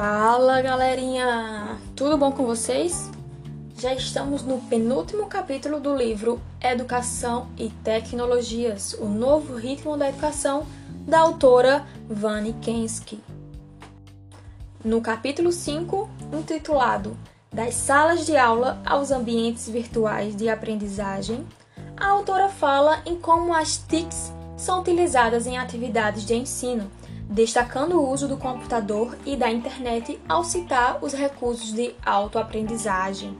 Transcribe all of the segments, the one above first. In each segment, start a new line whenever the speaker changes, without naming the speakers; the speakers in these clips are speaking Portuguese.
Fala galerinha! Tudo bom com vocês? Já estamos no penúltimo capítulo do livro Educação e Tecnologias O Novo Ritmo da Educação, da autora Vani Kensky. No capítulo 5, intitulado Das Salas de Aula aos Ambientes Virtuais de Aprendizagem, a autora fala em como as TICs são utilizadas em atividades de ensino destacando o uso do computador e da internet ao citar os recursos de autoaprendizagem.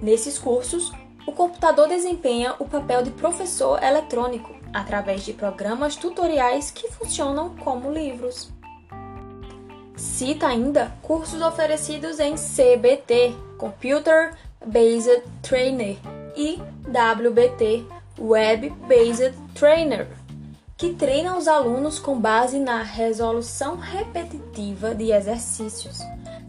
Nesses cursos, o computador desempenha o papel de professor eletrônico através de programas tutoriais que funcionam como livros. Cita ainda cursos oferecidos em CBT, Computer Based Trainer, e WBT, Web Based Trainer que treina os alunos com base na resolução repetitiva de exercícios.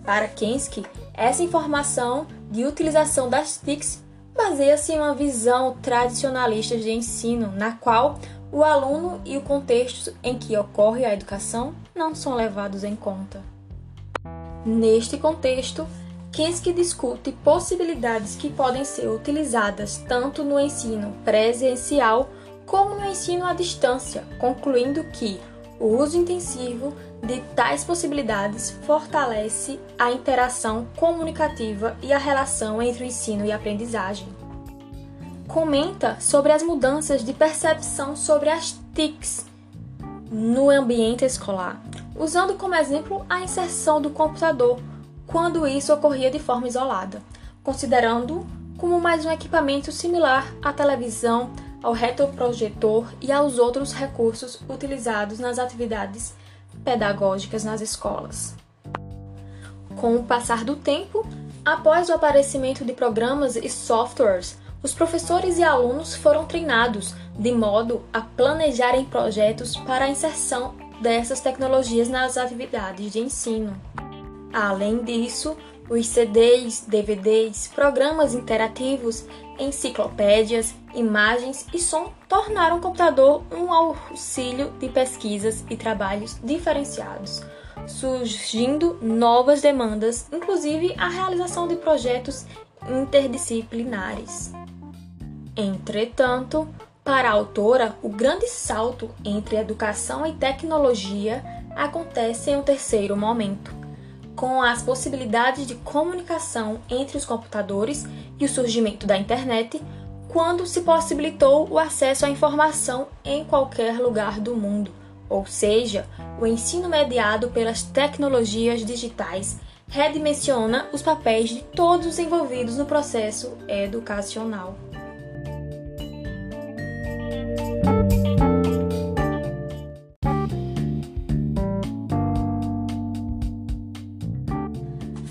Para Kensky, essa informação de utilização das TICs baseia-se em uma visão tradicionalista de ensino, na qual o aluno e o contexto em que ocorre a educação não são levados em conta. Neste contexto, Kensky discute possibilidades que podem ser utilizadas tanto no ensino presencial como no ensino à distância, concluindo que o uso intensivo de tais possibilidades fortalece a interação comunicativa e a relação entre o ensino e a aprendizagem. Comenta sobre as mudanças de percepção sobre as TICs no ambiente escolar, usando como exemplo a inserção do computador, quando isso ocorria de forma isolada, considerando como mais um equipamento similar à televisão, ao retroprojetor e aos outros recursos utilizados nas atividades pedagógicas nas escolas. Com o passar do tempo, após o aparecimento de programas e softwares, os professores e alunos foram treinados de modo a planejarem projetos para a inserção dessas tecnologias nas atividades de ensino. Além disso, os CDs, DVDs, programas interativos, enciclopédias, imagens e som tornaram o computador um auxílio de pesquisas e trabalhos diferenciados, surgindo novas demandas, inclusive a realização de projetos interdisciplinares. Entretanto, para a autora, o grande salto entre educação e tecnologia acontece em um terceiro momento com as possibilidades de comunicação entre os computadores e o surgimento da internet, quando se possibilitou o acesso à informação em qualquer lugar do mundo, ou seja, o ensino mediado pelas tecnologias digitais redimensiona os papéis de todos os envolvidos no processo educacional.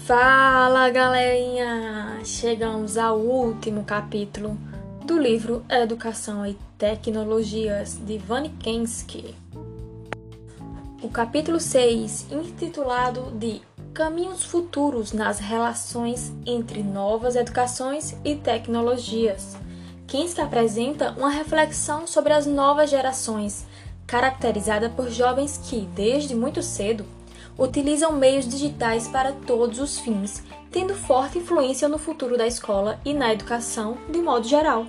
Fala galerinha! Chegamos ao último capítulo do livro Educação e Tecnologias de Kensky. O capítulo 6, intitulado de Caminhos Futuros nas Relações entre Novas Educações e Tecnologias. Kensky apresenta uma reflexão sobre as novas gerações, caracterizada por jovens que, desde muito cedo, utilizam meios digitais para todos os fins, tendo forte influência no futuro da escola e na educação de modo geral.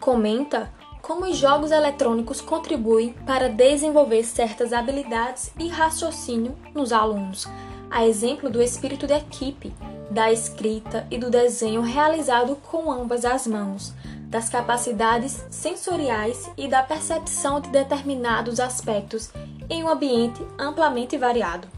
Comenta como os jogos eletrônicos contribuem para desenvolver certas habilidades e raciocínio nos alunos, a exemplo do espírito de equipe, da escrita e do desenho realizado com ambas as mãos, das capacidades sensoriais e da percepção de determinados aspectos em um ambiente amplamente variado.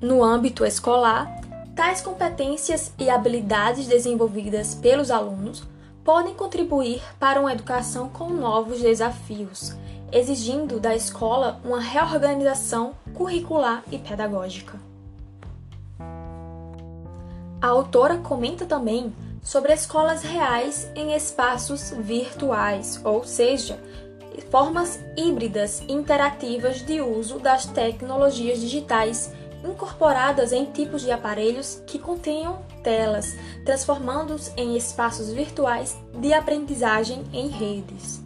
No âmbito escolar, tais competências e habilidades desenvolvidas pelos alunos podem contribuir para uma educação com novos desafios, exigindo da escola uma reorganização curricular e pedagógica. A autora comenta também sobre escolas reais em espaços virtuais, ou seja, formas híbridas interativas de uso das tecnologias digitais incorporadas em tipos de aparelhos que contenham telas, transformando-os em espaços virtuais de aprendizagem em redes.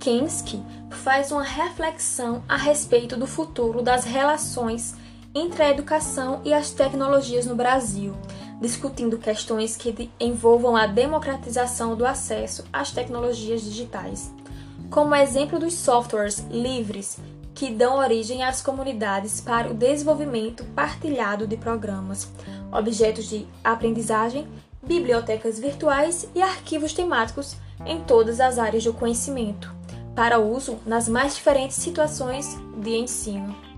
Kensky faz uma reflexão a respeito do futuro das relações entre a educação e as tecnologias no Brasil, discutindo questões que envolvam a democratização do acesso às tecnologias digitais, como exemplo dos softwares livres que dão origem às comunidades para o desenvolvimento partilhado de programas, objetos de aprendizagem, bibliotecas virtuais e arquivos temáticos em todas as áreas do conhecimento, para uso nas mais diferentes situações de ensino.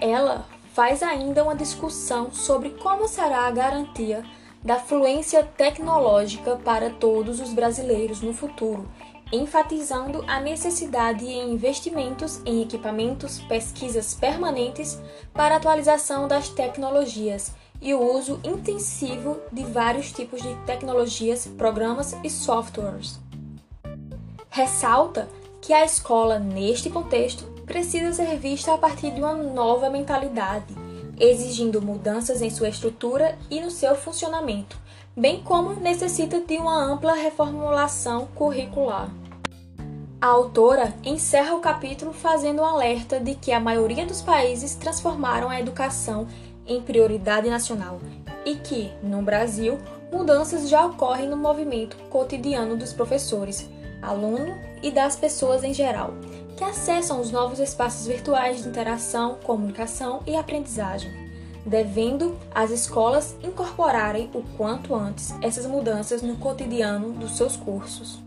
Ela faz ainda uma discussão sobre como será a garantia da fluência tecnológica para todos os brasileiros no futuro enfatizando a necessidade em investimentos em equipamentos, pesquisas permanentes para atualização das tecnologias e o uso intensivo de vários tipos de tecnologias, programas e softwares. Ressalta que a escola, neste contexto, precisa ser vista a partir de uma nova mentalidade, exigindo mudanças em sua estrutura e no seu funcionamento, bem como necessita de uma ampla reformulação curricular. A autora encerra o capítulo fazendo um alerta de que a maioria dos países transformaram a educação em prioridade nacional e que, no Brasil, mudanças já ocorrem no movimento cotidiano dos professores, aluno e das pessoas em geral, que acessam os novos espaços virtuais de interação, comunicação e aprendizagem, devendo as escolas incorporarem o quanto antes essas mudanças no cotidiano dos seus cursos.